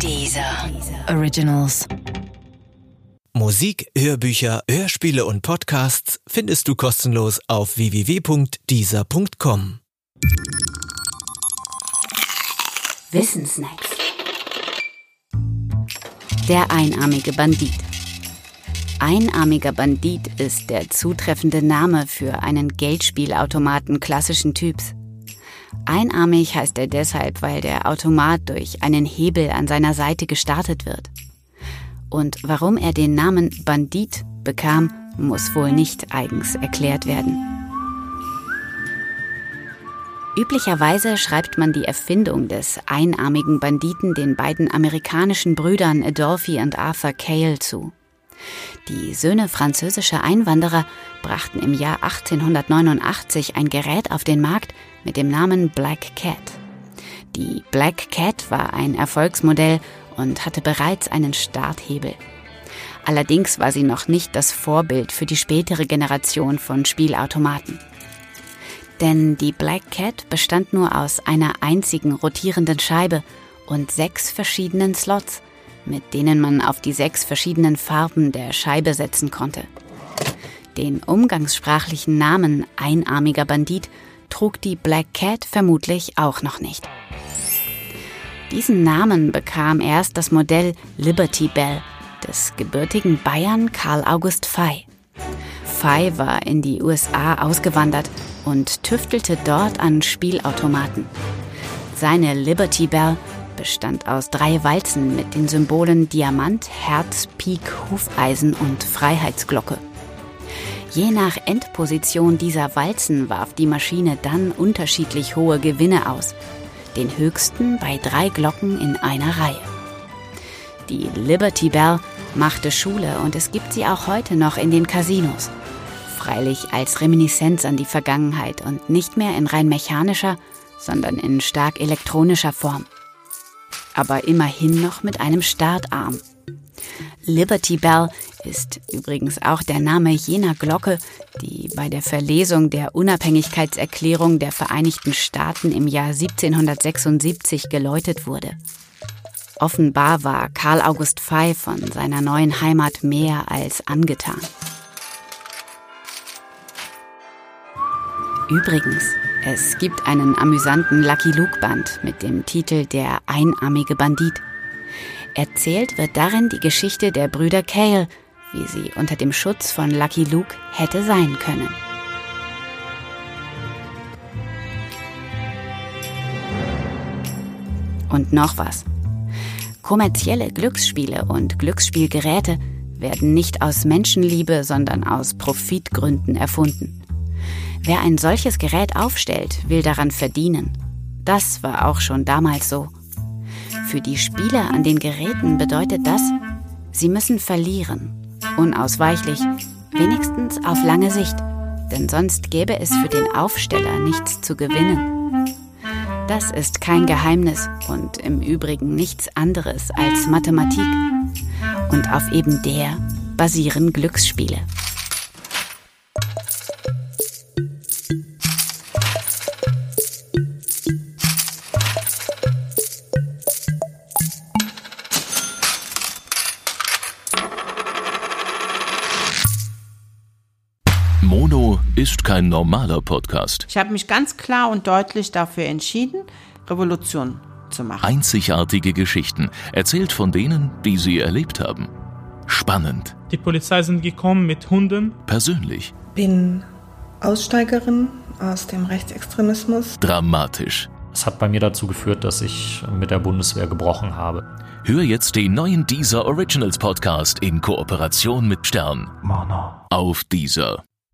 Dieser Originals. Musik, Hörbücher, Hörspiele und Podcasts findest du kostenlos auf www.dieser.com. Wissensnacks. Der einarmige Bandit. Einarmiger Bandit ist der zutreffende Name für einen Geldspielautomaten klassischen Typs. Einarmig heißt er deshalb, weil der Automat durch einen Hebel an seiner Seite gestartet wird. Und warum er den Namen Bandit bekam, muss wohl nicht eigens erklärt werden. Üblicherweise schreibt man die Erfindung des einarmigen Banditen den beiden amerikanischen Brüdern Adolphe und Arthur Cale zu. Die Söhne französischer Einwanderer brachten im Jahr 1889 ein Gerät auf den Markt mit dem Namen Black Cat. Die Black Cat war ein Erfolgsmodell und hatte bereits einen Starthebel. Allerdings war sie noch nicht das Vorbild für die spätere Generation von Spielautomaten. Denn die Black Cat bestand nur aus einer einzigen rotierenden Scheibe und sechs verschiedenen Slots, mit denen man auf die sechs verschiedenen Farben der Scheibe setzen konnte. Den umgangssprachlichen Namen einarmiger Bandit trug die Black Cat vermutlich auch noch nicht. Diesen Namen bekam erst das Modell Liberty Bell des gebürtigen Bayern Karl August Fey. Fey war in die USA ausgewandert und tüftelte dort an Spielautomaten. Seine Liberty Bell bestand aus drei Walzen mit den Symbolen Diamant, Herz, Pik, Hufeisen und Freiheitsglocke. Je nach Endposition dieser Walzen warf die Maschine dann unterschiedlich hohe Gewinne aus, den höchsten bei drei Glocken in einer Reihe. Die Liberty Bell machte Schule und es gibt sie auch heute noch in den Casinos. Freilich als Reminiszenz an die Vergangenheit und nicht mehr in rein mechanischer, sondern in stark elektronischer Form aber immerhin noch mit einem Startarm. Liberty Bell ist übrigens auch der Name jener Glocke, die bei der Verlesung der Unabhängigkeitserklärung der Vereinigten Staaten im Jahr 1776 geläutet wurde. Offenbar war Karl August Fey von seiner neuen Heimat mehr als angetan. Übrigens, es gibt einen amüsanten Lucky Luke Band mit dem Titel Der einarmige Bandit. Erzählt wird darin die Geschichte der Brüder Cale, wie sie unter dem Schutz von Lucky Luke hätte sein können. Und noch was. Kommerzielle Glücksspiele und Glücksspielgeräte werden nicht aus Menschenliebe, sondern aus Profitgründen erfunden. Wer ein solches Gerät aufstellt, will daran verdienen. Das war auch schon damals so. Für die Spieler an den Geräten bedeutet das, sie müssen verlieren. Unausweichlich, wenigstens auf lange Sicht, denn sonst gäbe es für den Aufsteller nichts zu gewinnen. Das ist kein Geheimnis und im Übrigen nichts anderes als Mathematik. Und auf eben der basieren Glücksspiele. Mono ist kein normaler Podcast. Ich habe mich ganz klar und deutlich dafür entschieden, Revolution zu machen. Einzigartige Geschichten, erzählt von denen, die sie erlebt haben. Spannend, Die Polizei sind gekommen mit Hunden. persönlich, bin Aussteigerin aus dem Rechtsextremismus. dramatisch. Es hat bei mir dazu geführt, dass ich mit der Bundeswehr gebrochen habe. Hör jetzt den neuen Deezer Originals Podcast in Kooperation mit Stern. Auf Deezer.